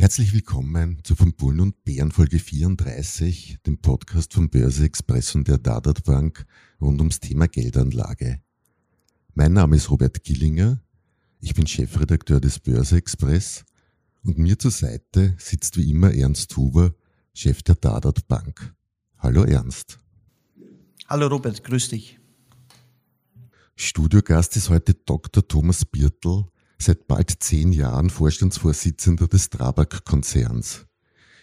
Herzlich willkommen zu Von Bullen und Bären Folge 34, dem Podcast von Börse Express und der Dadat Bank rund ums Thema Geldanlage. Mein Name ist Robert Gillinger, ich bin Chefredakteur des Börse Express und mir zur Seite sitzt wie immer Ernst Huber, Chef der Dadat Bank. Hallo Ernst. Hallo Robert, grüß dich. Studiogast ist heute Dr. Thomas Birtel, seit bald zehn Jahren Vorstandsvorsitzender des Strabag-Konzerns.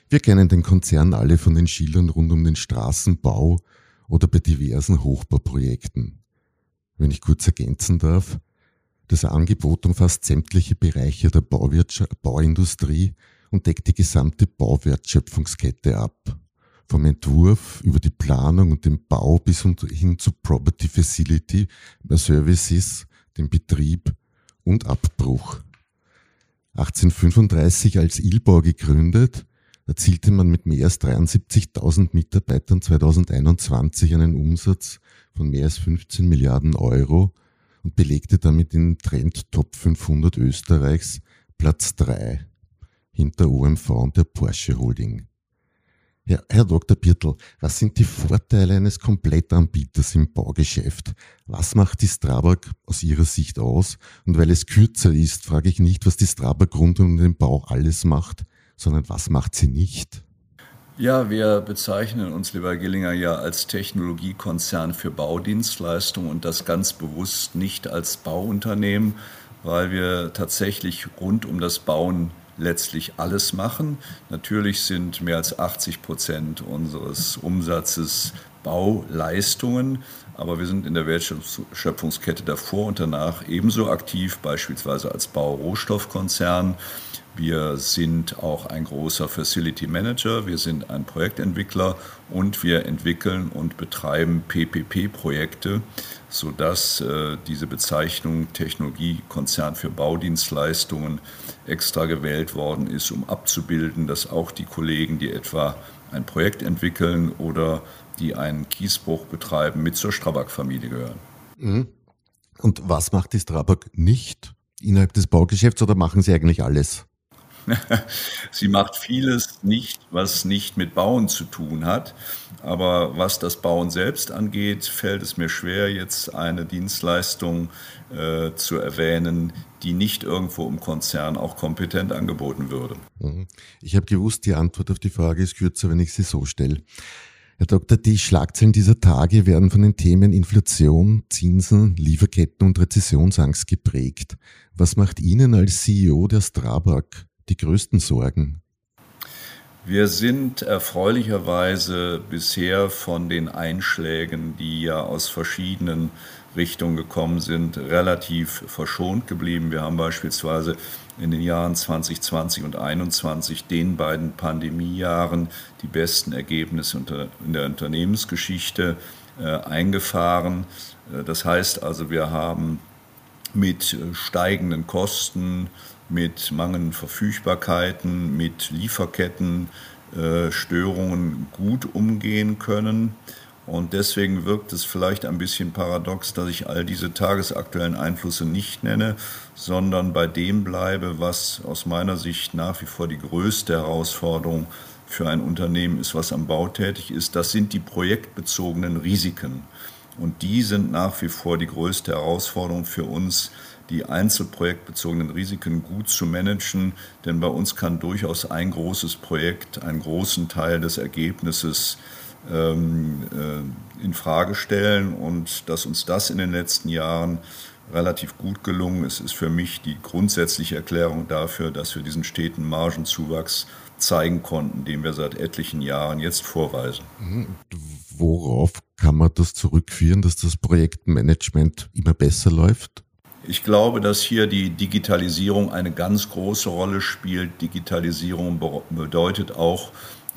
Wir kennen den Konzern alle von den Schildern rund um den Straßenbau oder bei diversen Hochbauprojekten. Wenn ich kurz ergänzen darf, das Angebot umfasst sämtliche Bereiche der Bauindustrie und deckt die gesamte Bauwertschöpfungskette ab. Vom Entwurf über die Planung und den Bau bis hin zu Property Facility, Services, dem Betrieb und Abbruch. 1835 als Ilbau gegründet, erzielte man mit mehr als 73.000 Mitarbeitern 2021 einen Umsatz von mehr als 15 Milliarden Euro und belegte damit den Trend Top 500 Österreichs Platz 3 hinter OMV und der Porsche Holding. Ja, Herr Dr. Birtel, was sind die Vorteile eines Komplettanbieters im Baugeschäft? Was macht die Strabag aus Ihrer Sicht aus? Und weil es kürzer ist, frage ich nicht, was die Strabag rund um den Bau alles macht, sondern was macht sie nicht? Ja, wir bezeichnen uns, lieber Gillinger, ja als Technologiekonzern für Baudienstleistungen und das ganz bewusst nicht als Bauunternehmen, weil wir tatsächlich rund um das Bauen letztlich alles machen. Natürlich sind mehr als 80 Prozent unseres Umsatzes Bauleistungen, aber wir sind in der Wertschöpfungskette davor und danach ebenso aktiv, beispielsweise als Baurohstoffkonzern. Wir sind auch ein großer Facility Manager, wir sind ein Projektentwickler und wir entwickeln und betreiben PPP-Projekte, sodass äh, diese Bezeichnung Technologiekonzern für Baudienstleistungen extra gewählt worden ist, um abzubilden, dass auch die Kollegen, die etwa ein Projekt entwickeln oder die einen Kiesbruch betreiben, mit zur Strabag-Familie gehören. Mhm. Und was macht die Strabag nicht innerhalb des Baugeschäfts oder machen sie eigentlich alles? Sie macht vieles nicht, was nicht mit Bauen zu tun hat. Aber was das Bauen selbst angeht, fällt es mir schwer, jetzt eine Dienstleistung äh, zu erwähnen, die nicht irgendwo im Konzern auch kompetent angeboten würde. Mhm. Ich habe gewusst, die Antwort auf die Frage ist kürzer, wenn ich sie so stelle. Herr Doktor, die Schlagzeilen dieser Tage werden von den Themen Inflation, Zinsen, Lieferketten und Rezessionsangst geprägt. Was macht Ihnen als CEO der Strabag die größten Sorgen? Wir sind erfreulicherweise bisher von den Einschlägen, die ja aus verschiedenen Richtungen gekommen sind, relativ verschont geblieben. Wir haben beispielsweise in den Jahren 2020 und 2021, den beiden Pandemiejahren, die besten Ergebnisse in der Unternehmensgeschichte äh, eingefahren. Äh, das heißt also, wir haben mit steigenden Kosten, mit mangelnden Verfügbarkeiten, mit Lieferkettenstörungen gut umgehen können. Und deswegen wirkt es vielleicht ein bisschen paradox, dass ich all diese tagesaktuellen Einflüsse nicht nenne, sondern bei dem bleibe, was aus meiner Sicht nach wie vor die größte Herausforderung für ein Unternehmen ist, was am Bau tätig ist. Das sind die projektbezogenen Risiken. Und die sind nach wie vor die größte Herausforderung für uns, die einzelprojektbezogenen Risiken gut zu managen. Denn bei uns kann durchaus ein großes Projekt einen großen Teil des Ergebnisses ähm, äh, in Frage stellen. Und dass uns das in den letzten Jahren relativ gut gelungen ist, ist für mich die grundsätzliche Erklärung dafür, dass wir diesen steten Margenzuwachs zeigen konnten, den wir seit etlichen Jahren jetzt vorweisen. Mhm. Worauf kann man das zurückführen, dass das Projektmanagement immer besser läuft? Ich glaube, dass hier die Digitalisierung eine ganz große Rolle spielt. Digitalisierung bedeutet auch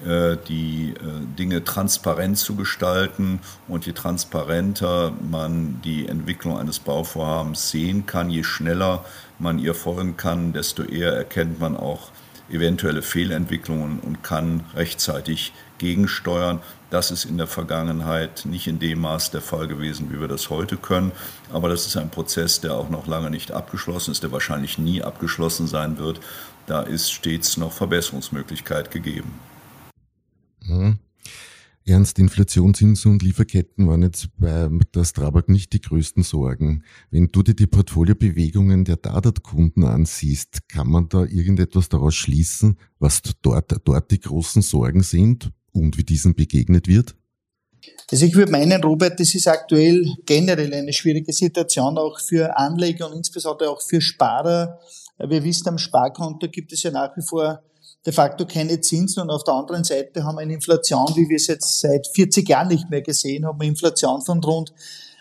äh, die äh, Dinge transparent zu gestalten. Und je transparenter man die Entwicklung eines Bauvorhabens sehen kann, je schneller man ihr folgen kann, desto eher erkennt man auch eventuelle Fehlentwicklungen und kann rechtzeitig gegensteuern. Das ist in der Vergangenheit nicht in dem Maß der Fall gewesen, wie wir das heute können. Aber das ist ein Prozess, der auch noch lange nicht abgeschlossen ist, der wahrscheinlich nie abgeschlossen sein wird. Da ist stets noch Verbesserungsmöglichkeit gegeben. Mhm. Ernst, Inflation, Zinsen und Lieferketten waren jetzt bei der Strabag nicht die größten Sorgen. Wenn du dir die Portfoliobewegungen der Dadat-Kunden ansiehst, kann man da irgendetwas daraus schließen, was dort, dort die großen Sorgen sind und wie diesen begegnet wird? Also ich würde meinen, Robert, das ist aktuell generell eine schwierige Situation, auch für Anleger und insbesondere auch für Sparer. Wir wissen, am Sparkonto gibt es ja nach wie vor de facto keine Zinsen und auf der anderen Seite haben wir eine Inflation, wie wir es jetzt seit 40 Jahren nicht mehr gesehen haben, eine Inflation von rund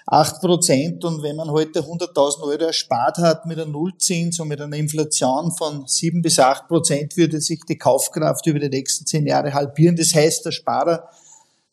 8 Prozent. Und wenn man heute 100.000 Euro erspart hat mit einem Nullzins und mit einer Inflation von 7 bis 8 Prozent, würde sich die Kaufkraft über die nächsten 10 Jahre halbieren. Das heißt, der Sparer,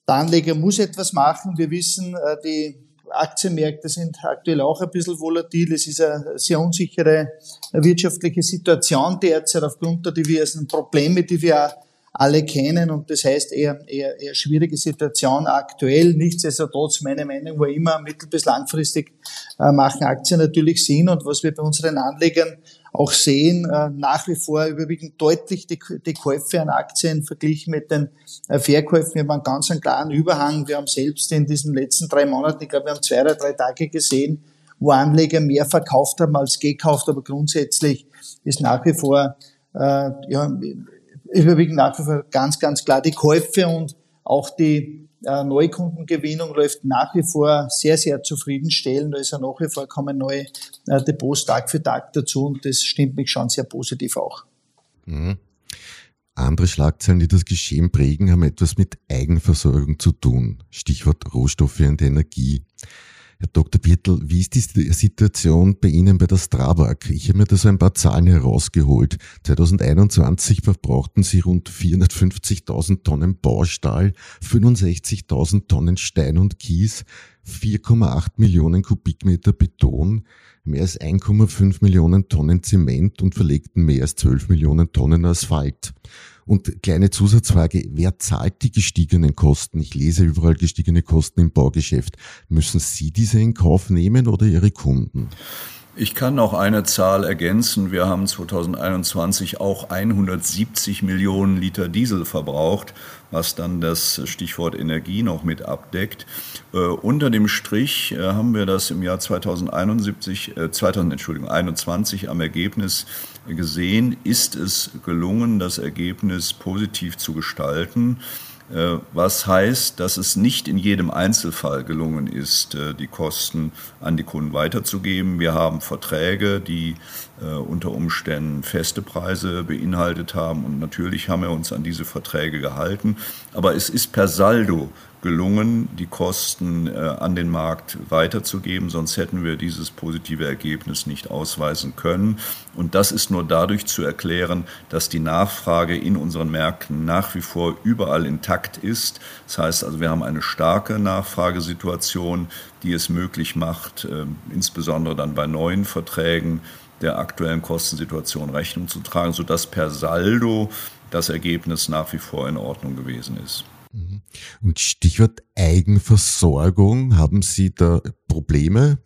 der Anleger muss etwas machen. Wir wissen, äh, die Aktienmärkte sind aktuell auch ein bisschen volatil. Es ist eine sehr unsichere wirtschaftliche Situation derzeit aufgrund der diversen Probleme, die wir alle kennen und das heißt eher, eher, eher schwierige Situation aktuell. Nichtsdestotrotz, meine Meinung war immer, mittel- bis langfristig äh, machen Aktien natürlich Sinn und was wir bei unseren Anlegern auch sehen, äh, nach wie vor überwiegend deutlich die, die Käufe an Aktien verglichen mit den äh, Verkäufen. Wir haben einen ganz einen klaren Überhang. Wir haben selbst in diesen letzten drei Monaten, ich glaube, wir haben zwei oder drei Tage gesehen, wo Anleger mehr verkauft haben als gekauft, aber grundsätzlich ist nach wie vor äh, ja, überwiegend nach wie vor ganz, ganz klar die Käufe und auch die Neukundengewinnung läuft nach wie vor sehr, sehr zufriedenstellend. Ja nach wie vor kommen neue äh, Depots Tag für Tag dazu und das stimmt mich schon sehr positiv auch. Mhm. Andere Schlagzeilen, die das Geschehen prägen, haben etwas mit Eigenversorgung zu tun. Stichwort Rohstoffe und Energie. Herr Dr. Birtel, wie ist die Situation bei Ihnen bei der Strabag? Ich habe mir da so ein paar Zahlen herausgeholt. 2021 verbrauchten Sie rund 450.000 Tonnen Baustahl, 65.000 Tonnen Stein und Kies, 4,8 Millionen Kubikmeter Beton, mehr als 1,5 Millionen Tonnen Zement und verlegten mehr als 12 Millionen Tonnen Asphalt. Und kleine Zusatzfrage, wer zahlt die gestiegenen Kosten? Ich lese überall gestiegene Kosten im Baugeschäft. Müssen Sie diese in Kauf nehmen oder Ihre Kunden? Ich kann noch eine Zahl ergänzen. Wir haben 2021 auch 170 Millionen Liter Diesel verbraucht, was dann das Stichwort Energie noch mit abdeckt. Äh, unter dem Strich äh, haben wir das im Jahr 2071, äh, 2000, Entschuldigung, 21 am Ergebnis gesehen. Ist es gelungen, das Ergebnis positiv zu gestalten? Äh, was heißt, dass es nicht in jedem Einzelfall gelungen ist, äh, die Kosten an die Kunden weiterzugeben. Wir haben Verträge, die unter Umständen feste Preise beinhaltet haben und natürlich haben wir uns an diese Verträge gehalten. Aber es ist per Saldo gelungen, die Kosten äh, an den Markt weiterzugeben, sonst hätten wir dieses positive Ergebnis nicht ausweisen können. Und das ist nur dadurch zu erklären, dass die Nachfrage in unseren Märkten nach wie vor überall intakt ist. Das heißt also, wir haben eine starke Nachfragesituation, die es möglich macht, äh, insbesondere dann bei neuen Verträgen der aktuellen Kostensituation Rechnung zu tragen, sodass per Saldo das Ergebnis nach wie vor in Ordnung gewesen ist. Mhm. Und Stichwort Eigenversorgung, haben Sie da Probleme?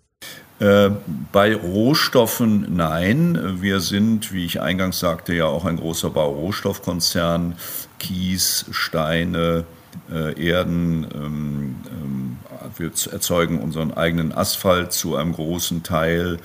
Äh, bei Rohstoffen nein. Wir sind, wie ich eingangs sagte, ja auch ein großer Baurohstoffkonzern. Kies, Steine, äh, Erden. Ähm, ähm, wir erzeugen unseren eigenen Asphalt zu einem großen Teil.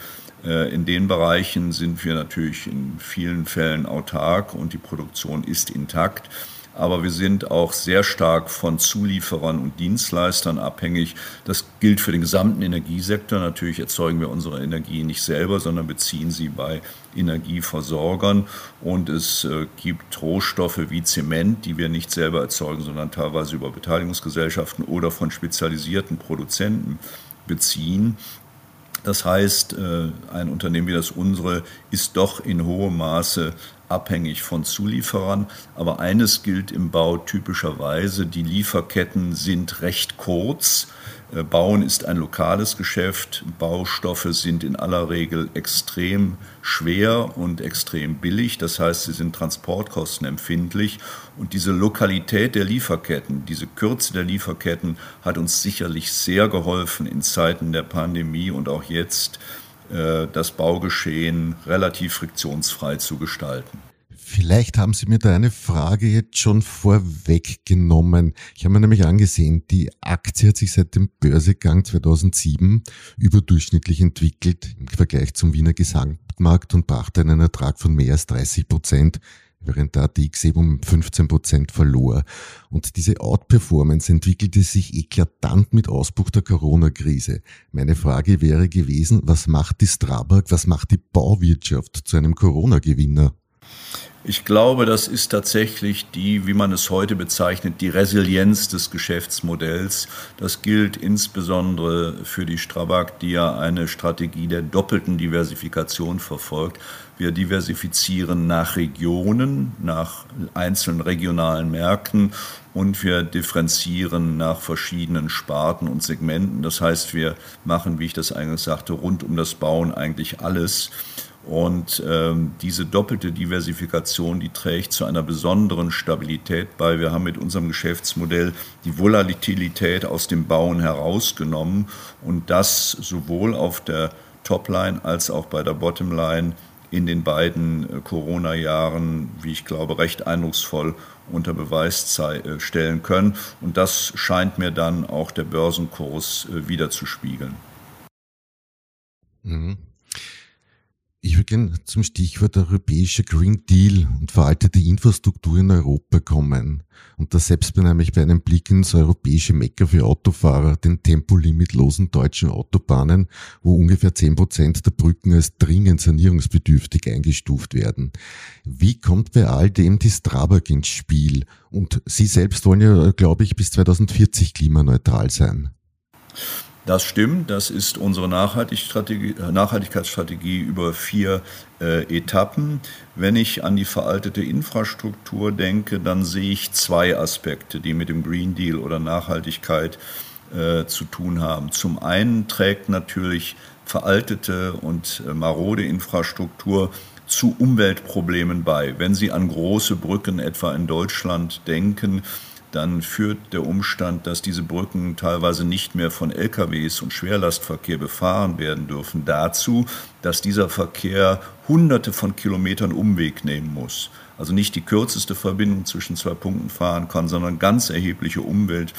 Äh, in den Bereichen sind wir natürlich in vielen Fällen autark und die Produktion ist intakt aber wir sind auch sehr stark von Zulieferern und Dienstleistern abhängig. Das gilt für den gesamten Energiesektor. Natürlich erzeugen wir unsere Energie nicht selber, sondern beziehen sie bei Energieversorgern. Und es äh, gibt Rohstoffe wie Zement, die wir nicht selber erzeugen, sondern teilweise über Beteiligungsgesellschaften oder von spezialisierten Produzenten beziehen. Das heißt, äh, ein Unternehmen wie das unsere ist doch in hohem Maße abhängig von Zulieferern. Aber eines gilt im Bau typischerweise, die Lieferketten sind recht kurz. Äh, Bauen ist ein lokales Geschäft. Baustoffe sind in aller Regel extrem schwer und extrem billig. Das heißt, sie sind transportkostenempfindlich. Und diese Lokalität der Lieferketten, diese Kürze der Lieferketten hat uns sicherlich sehr geholfen in Zeiten der Pandemie und auch jetzt äh, das Baugeschehen relativ friktionsfrei zu gestalten. Vielleicht haben Sie mir da eine Frage jetzt schon vorweggenommen. Ich habe mir nämlich angesehen, die Aktie hat sich seit dem Börsegang 2007 überdurchschnittlich entwickelt im Vergleich zum Wiener Gesamtmarkt und brachte einen Ertrag von mehr als 30 Prozent während der ATX eben um 15 Prozent verlor. Und diese Outperformance entwickelte sich eklatant mit Ausbruch der Corona-Krise. Meine Frage wäre gewesen, was macht die Strabag, was macht die Bauwirtschaft zu einem Corona-Gewinner? Ich glaube, das ist tatsächlich die, wie man es heute bezeichnet, die Resilienz des Geschäftsmodells. Das gilt insbesondere für die Strabag, die ja eine Strategie der doppelten Diversifikation verfolgt. Wir diversifizieren nach Regionen, nach einzelnen regionalen Märkten und wir differenzieren nach verschiedenen Sparten und Segmenten. Das heißt, wir machen, wie ich das eingangs sagte, rund um das Bauen eigentlich alles. Und ähm, diese doppelte Diversifikation, die trägt zu einer besonderen Stabilität bei. Wir haben mit unserem Geschäftsmodell die Volatilität aus dem Bauen herausgenommen und das sowohl auf der Topline als auch bei der Bottomline in den beiden äh, Corona-Jahren, wie ich glaube, recht eindrucksvoll unter Beweis äh, stellen können. Und das scheint mir dann auch der Börsenkurs äh, wieder zu spiegeln. Mhm. Ich würde gerne zum Stichwort europäischer Green Deal und veraltete Infrastruktur in Europa kommen. Und das selbst bin nämlich bei einem Blick ins europäische Mecker für Autofahrer, den tempolimitlosen deutschen Autobahnen, wo ungefähr zehn Prozent der Brücken als dringend sanierungsbedürftig eingestuft werden. Wie kommt bei all dem die Strabag ins Spiel? Und Sie selbst wollen ja, glaube ich, bis 2040 klimaneutral sein. Das stimmt, das ist unsere Nachhaltigkeitsstrategie über vier äh, Etappen. Wenn ich an die veraltete Infrastruktur denke, dann sehe ich zwei Aspekte, die mit dem Green Deal oder Nachhaltigkeit äh, zu tun haben. Zum einen trägt natürlich veraltete und äh, marode Infrastruktur zu Umweltproblemen bei. Wenn Sie an große Brücken etwa in Deutschland denken, dann führt der Umstand, dass diese Brücken teilweise nicht mehr von LKWs und Schwerlastverkehr befahren werden dürfen, dazu, dass dieser Verkehr hunderte von Kilometern Umweg nehmen muss. Also nicht die kürzeste Verbindung zwischen zwei Punkten fahren kann, sondern ganz erhebliche Umwelt.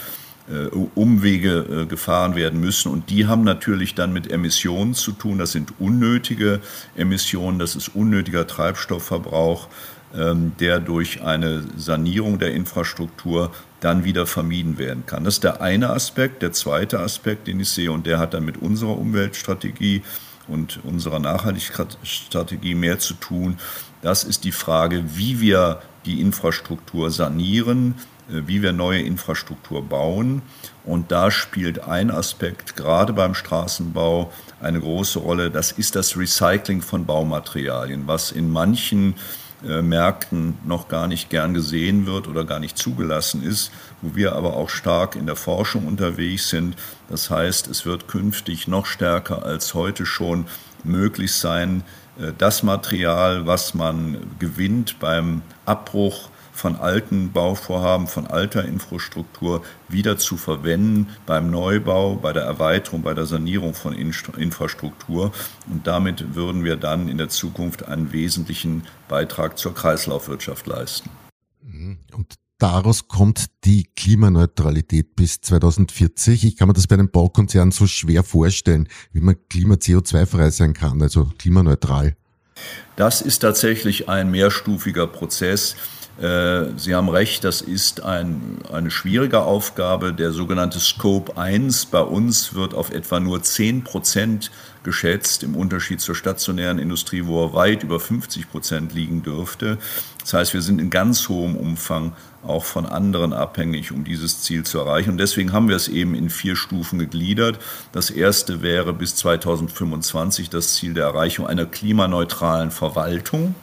Äh, Umwege äh, gefahren werden müssen. Und die haben natürlich dann mit Emissionen zu tun. Das sind unnötige Emissionen, das ist unnötiger Treibstoffverbrauch. Ähm, der durch eine Sanierung der Infrastruktur dann wieder vermieden werden kann. Das ist der eine Aspekt. Der zweite Aspekt, den ich sehe, und der hat dann mit unserer Umweltstrategie und unserer Nachhaltigkeitsstrategie mehr zu tun, das ist die Frage, wie wir die Infrastruktur sanieren, äh, wie wir neue Infrastruktur bauen. Und da spielt ein Aspekt gerade beim Straßenbau eine große Rolle. Das ist das Recycling von Baumaterialien, was in manchen Märkten noch gar nicht gern gesehen wird oder gar nicht zugelassen ist, wo wir aber auch stark in der Forschung unterwegs sind. Das heißt, es wird künftig noch stärker als heute schon möglich sein, äh, das Material, was man gewinnt beim Abbruch von alten Bauvorhaben, von alter Infrastruktur wieder zu verwenden beim Neubau, bei der Erweiterung, bei der Sanierung von Infrastruktur. Und damit würden wir dann in der Zukunft einen wesentlichen Beitrag zur Kreislaufwirtschaft leisten. Mhm. Und daraus kommt die Klimaneutralität bis 2040. Ich kann mir das bei einem Baukonzern so schwer vorstellen, wie man klima-CO2-frei sein kann, also klimaneutral. Das ist tatsächlich ein mehrstufiger Prozess. Äh, Sie haben recht, das ist ein, eine schwierige Aufgabe. Der sogenannte Scope 1 bei uns wird auf etwa nur 10 Prozent geschätzt, im Unterschied zur stationären Industrie, wo er weit über 50 Prozent liegen dürfte. Das heißt, wir sind in ganz hohem Umfang auch von anderen abhängig, um dieses Ziel zu erreichen. Und deswegen haben wir es eben in vier Stufen gegliedert. Das erste wäre bis 2025 das Ziel der Erreichung einer klimaneutralen Verwaltung.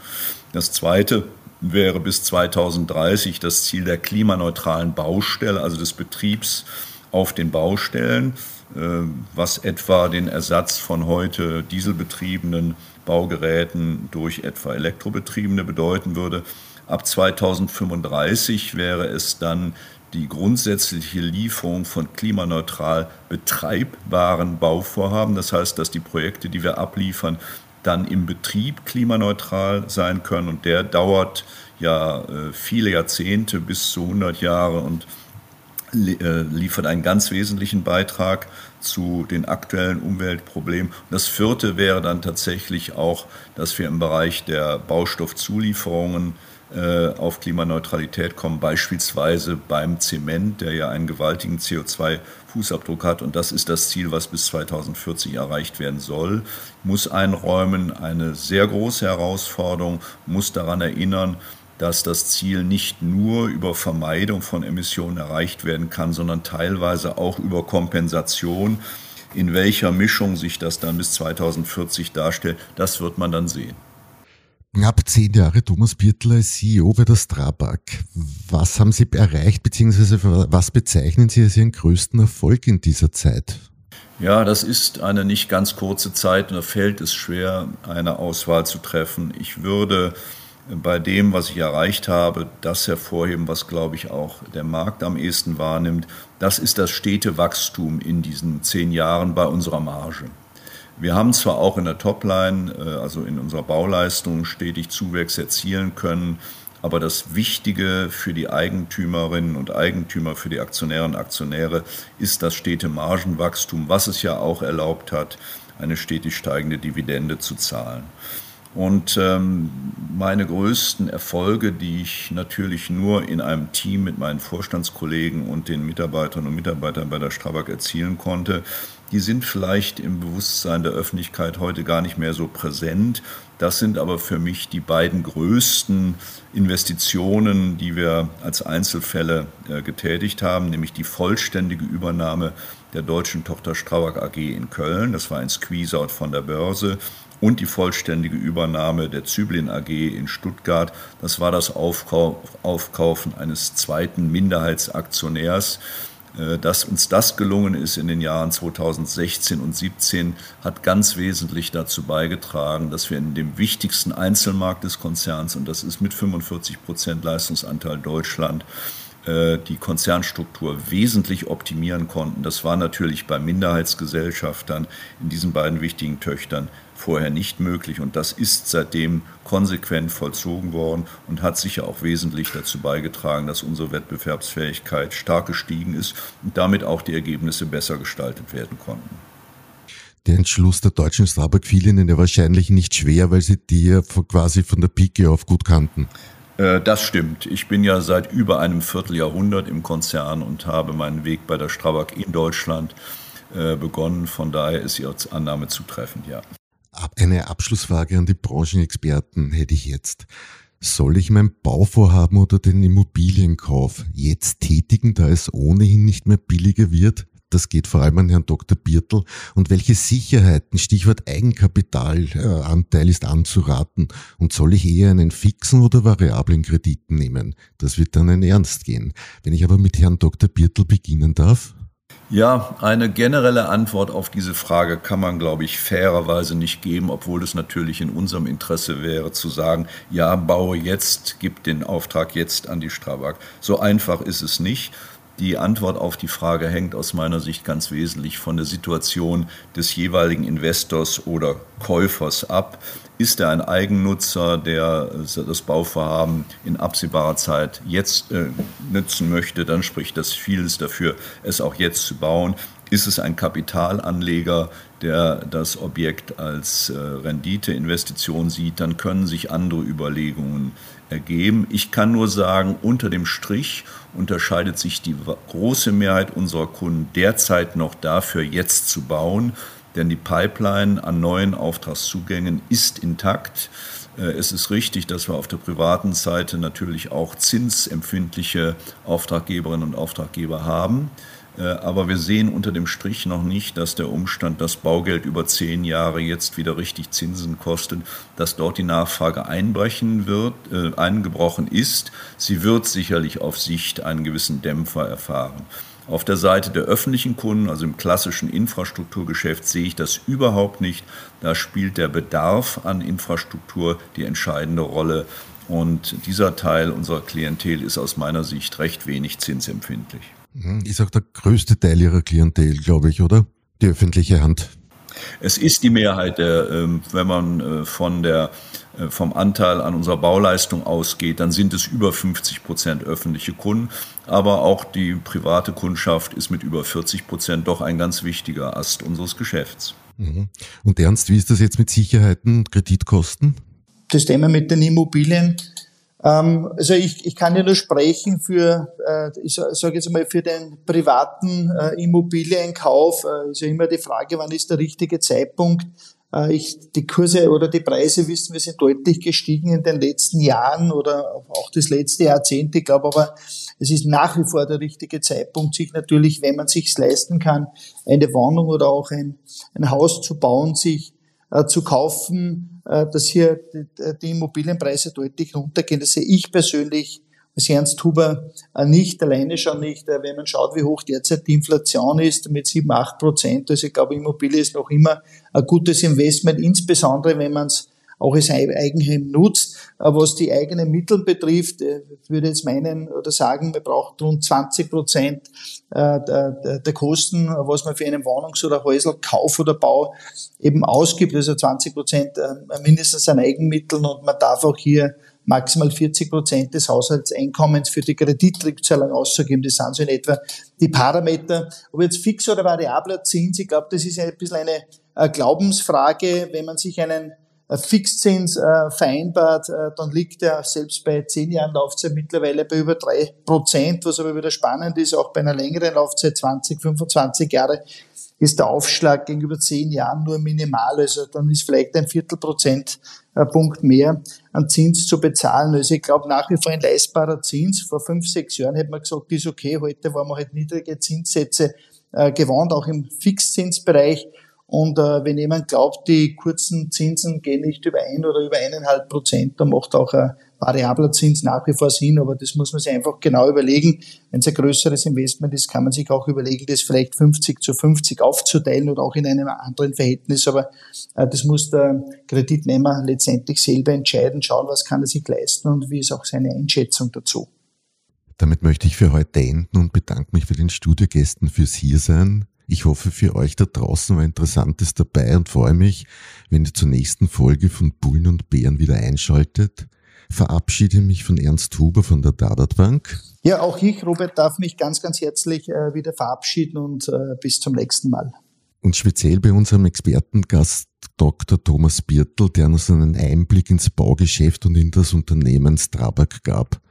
Das zweite wäre bis 2030 das Ziel der klimaneutralen Baustelle, also des Betriebs auf den Baustellen, äh, was etwa den Ersatz von heute dieselbetriebenen Baugeräten durch etwa elektrobetriebene bedeuten würde. Ab 2035 wäre es dann die grundsätzliche Lieferung von klimaneutral betreibbaren Bauvorhaben. Das heißt, dass die Projekte, die wir abliefern, dann im Betrieb klimaneutral sein können. Und der dauert ja äh, viele Jahrzehnte bis zu 100 Jahre und äh, liefert einen ganz wesentlichen Beitrag zu den aktuellen Umweltproblemen. Und das vierte wäre dann tatsächlich auch, dass wir im Bereich der Baustoffzulieferungen äh, auf Klimaneutralität kommen, beispielsweise beim Zement, der ja einen gewaltigen CO2-Fußabdruck hat. Und das ist das Ziel, was bis 2040 erreicht werden soll. Muss einräumen, eine sehr große Herausforderung, muss daran erinnern, dass das Ziel nicht nur über Vermeidung von Emissionen erreicht werden kann, sondern teilweise auch über Kompensation. In welcher Mischung sich das dann bis 2040 darstellt, das wird man dann sehen. Knapp zehn Jahre Thomas Birtler als CEO bei der Strabag. Was haben Sie erreicht, beziehungsweise was bezeichnen Sie als Ihren größten Erfolg in dieser Zeit? Ja, das ist eine nicht ganz kurze Zeit und da fällt es schwer, eine Auswahl zu treffen. Ich würde bei dem, was ich erreicht habe, das hervorheben, was, glaube ich, auch der Markt am ehesten wahrnimmt. Das ist das stete Wachstum in diesen zehn Jahren bei unserer Marge. Wir haben zwar auch in der Topline, äh, also in unserer Bauleistung, stetig Zuwächse erzielen können, aber das Wichtige für die Eigentümerinnen und Eigentümer, für die Aktionärinnen und Aktionäre ist das stete Margenwachstum, was es ja auch erlaubt hat, eine stetig steigende Dividende zu zahlen. Und ähm, meine größten Erfolge, die ich natürlich nur in einem Team mit meinen Vorstandskollegen und den Mitarbeiterinnen und Mitarbeitern bei der Strabag erzielen konnte, die sind vielleicht im Bewusstsein der Öffentlichkeit heute gar nicht mehr so präsent. Das sind aber für mich die beiden größten Investitionen, die wir als Einzelfälle äh, getätigt haben, nämlich die vollständige Übernahme der deutschen Tochter Strabag AG in Köln. Das war ein Squeeze-out von der Börse und die vollständige Übernahme der Zyblin AG in Stuttgart. Das war das Aufkaufen eines zweiten Minderheitsaktionärs. Äh, dass uns das gelungen ist in den Jahren 2016 und 2017, hat ganz wesentlich dazu beigetragen, dass wir in dem wichtigsten Einzelmarkt des Konzerns, und das ist mit 45 Prozent Leistungsanteil Deutschland, äh, die Konzernstruktur wesentlich optimieren konnten. Das war natürlich bei Minderheitsgesellschaftern in diesen beiden wichtigen Töchtern vorher nicht möglich. Und das ist seitdem konsequent vollzogen worden und hat sicher auch wesentlich dazu beigetragen, dass unsere Wettbewerbsfähigkeit stark gestiegen ist und damit auch die Ergebnisse besser gestaltet werden konnten. Der Entschluss der deutschen Strabag fiel Ihnen ja wahrscheinlich nicht schwer, weil Sie die ja quasi von der Pike auf gut kannten. Äh, das stimmt. Ich bin ja seit über einem Vierteljahrhundert im Konzern und habe meinen Weg bei der Strabag in Deutschland äh, begonnen. Von daher ist Ihre Annahme zutreffend, ja. Eine Abschlussfrage an die Branchenexperten hätte ich jetzt. Soll ich mein Bauvorhaben oder den Immobilienkauf jetzt tätigen, da es ohnehin nicht mehr billiger wird? Das geht vor allem an Herrn Dr. Birtel. Und welche Sicherheiten, Stichwort Eigenkapitalanteil, ist anzuraten? Und soll ich eher einen fixen oder variablen Kredit nehmen? Das wird dann ein Ernst gehen. Wenn ich aber mit Herrn Dr. Birtel beginnen darf. Ja, eine generelle Antwort auf diese Frage kann man, glaube ich, fairerweise nicht geben, obwohl es natürlich in unserem Interesse wäre zu sagen, ja, baue jetzt, gib den Auftrag jetzt an die Strabag. So einfach ist es nicht. Die Antwort auf die Frage hängt aus meiner Sicht ganz wesentlich von der Situation des jeweiligen Investors oder Käufers ab. Ist er ein Eigennutzer, der das Bauvorhaben in absehbarer Zeit jetzt äh, nützen möchte, dann spricht das vieles dafür, es auch jetzt zu bauen. Ist es ein Kapitalanleger, der das Objekt als äh, Renditeinvestition sieht, dann können sich andere Überlegungen ergeben. Ich kann nur sagen, unter dem Strich unterscheidet sich die große Mehrheit unserer Kunden derzeit noch dafür, jetzt zu bauen, denn die Pipeline an neuen Auftragszugängen ist intakt. Äh, es ist richtig, dass wir auf der privaten Seite natürlich auch zinsempfindliche Auftraggeberinnen und Auftraggeber haben. Äh, aber wir sehen unter dem Strich noch nicht, dass der Umstand, dass Baugeld über zehn Jahre jetzt wieder richtig Zinsen kostet, dass dort die Nachfrage einbrechen wird, äh, eingebrochen ist. Sie wird sicherlich auf Sicht einen gewissen Dämpfer erfahren. Auf der Seite der öffentlichen Kunden, also im klassischen Infrastrukturgeschäft, sehe ich das überhaupt nicht. Da spielt der Bedarf an Infrastruktur die entscheidende Rolle. Und dieser Teil unserer Klientel ist aus meiner Sicht recht wenig zinsempfindlich. Mhm. Ist auch der größte Teil Ihrer Klientel, glaube ich, oder? Die öffentliche Hand. Es ist die Mehrheit, der, ähm, wenn man äh, von der, äh, vom Anteil an unserer Bauleistung ausgeht, dann sind es über 50 Prozent öffentliche Kunden. Aber auch die private Kundschaft ist mit über 40 Prozent doch ein ganz wichtiger Ast unseres Geschäfts. Mhm. Und Ernst, wie ist das jetzt mit Sicherheiten und Kreditkosten? Das Thema mit den Immobilien also ich, ich kann ja nur sprechen für, äh, ich sage jetzt mal, für den privaten äh, Immobilienkauf. Äh, ist ja immer die Frage, wann ist der richtige Zeitpunkt. Äh, ich, die Kurse oder die Preise wissen wir sind deutlich gestiegen in den letzten Jahren oder auch das letzte Jahrzehnt. Ich glaube aber, es ist nach wie vor der richtige Zeitpunkt, sich natürlich, wenn man sich leisten kann, eine Wohnung oder auch ein, ein Haus zu bauen, sich äh, zu kaufen, äh, dass hier die, die Immobilienpreise deutlich runtergehen. Das sehe ich persönlich als Ernst Huber äh, nicht, alleine schon nicht, äh, wenn man schaut, wie hoch derzeit die Inflation ist, mit 7, 8 Prozent. Also ich glaube, Immobilie ist noch immer ein gutes Investment, insbesondere wenn man es auch als Eigenheim nutzt. Was die eigenen Mittel betrifft, äh, ich würde jetzt meinen oder sagen, man braucht rund 20 Prozent äh, der Kosten, was man für einen Wohnungs- oder Häuselkauf oder Bau eben ausgibt, also 20 Prozent äh, mindestens an Eigenmitteln und man darf auch hier maximal 40 Prozent des Haushaltseinkommens für die Kreditrückzahlung auszugeben. Das sind so in etwa die Parameter. Ob jetzt fix oder variabler Zins, ich glaube, das ist ein bisschen eine Glaubensfrage, wenn man sich einen Fixzins äh, vereinbart, äh, dann liegt er selbst bei zehn Jahren Laufzeit mittlerweile bei über drei Prozent, was aber wieder spannend ist, auch bei einer längeren Laufzeit, 20, 25 Jahre, ist der Aufschlag gegenüber zehn Jahren nur minimal. Also dann ist vielleicht ein Viertelprozent äh, Punkt mehr an Zins zu bezahlen. Also ich glaube nach wie vor ein leistbarer Zins. Vor fünf, sechs Jahren hätte man gesagt, ist okay. Heute waren wir halt niedrige Zinssätze äh, gewohnt, auch im Fixzinsbereich. Und äh, wenn jemand glaubt, die kurzen Zinsen gehen nicht über ein oder über eineinhalb Prozent, dann macht auch ein variabler Zins nach wie vor Sinn. Aber das muss man sich einfach genau überlegen. Wenn es ein größeres Investment ist, kann man sich auch überlegen, das vielleicht 50 zu 50 aufzuteilen oder auch in einem anderen Verhältnis. Aber äh, das muss der Kreditnehmer letztendlich selber entscheiden, schauen, was kann er sich leisten und wie ist auch seine Einschätzung dazu. Damit möchte ich für heute enden und bedanke mich für den Studiogästen fürs Hiersein. Ich hoffe, für euch da draußen war Interessantes dabei und freue mich, wenn ihr zur nächsten Folge von Bullen und Bären wieder einschaltet. Verabschiede mich von Ernst Huber von der Dadat Bank. Ja, auch ich, Robert, darf mich ganz, ganz herzlich äh, wieder verabschieden und äh, bis zum nächsten Mal. Und speziell bei unserem Expertengast Dr. Thomas Birtel, der uns einen Einblick ins Baugeschäft und in das Unternehmen Strabag gab.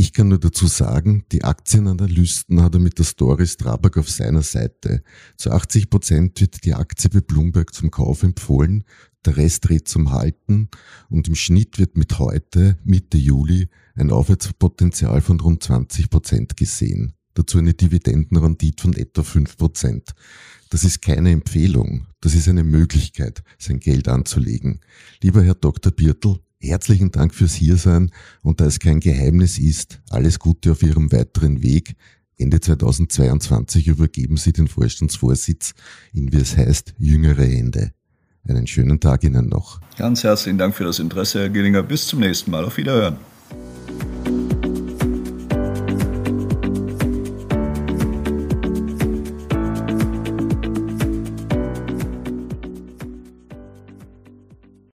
Ich kann nur dazu sagen, die Aktienanalysten hat er mit der Story Strabag auf seiner Seite. Zu 80 Prozent wird die Aktie bei Bloomberg zum Kauf empfohlen, der Rest dreht zum Halten und im Schnitt wird mit heute, Mitte Juli, ein Aufwärtspotenzial von rund 20 Prozent gesehen. Dazu eine Dividendenrendite von etwa 5 Prozent. Das ist keine Empfehlung, das ist eine Möglichkeit, sein Geld anzulegen. Lieber Herr Dr. Birtel, Herzlichen Dank fürs Hiersein und da es kein Geheimnis ist, alles Gute auf Ihrem weiteren Weg. Ende 2022 übergeben Sie den Vorstandsvorsitz in, wie es heißt, jüngere Hände. Einen schönen Tag Ihnen noch. Ganz herzlichen Dank für das Interesse, Herr Gillinger. Bis zum nächsten Mal. Auf Wiederhören.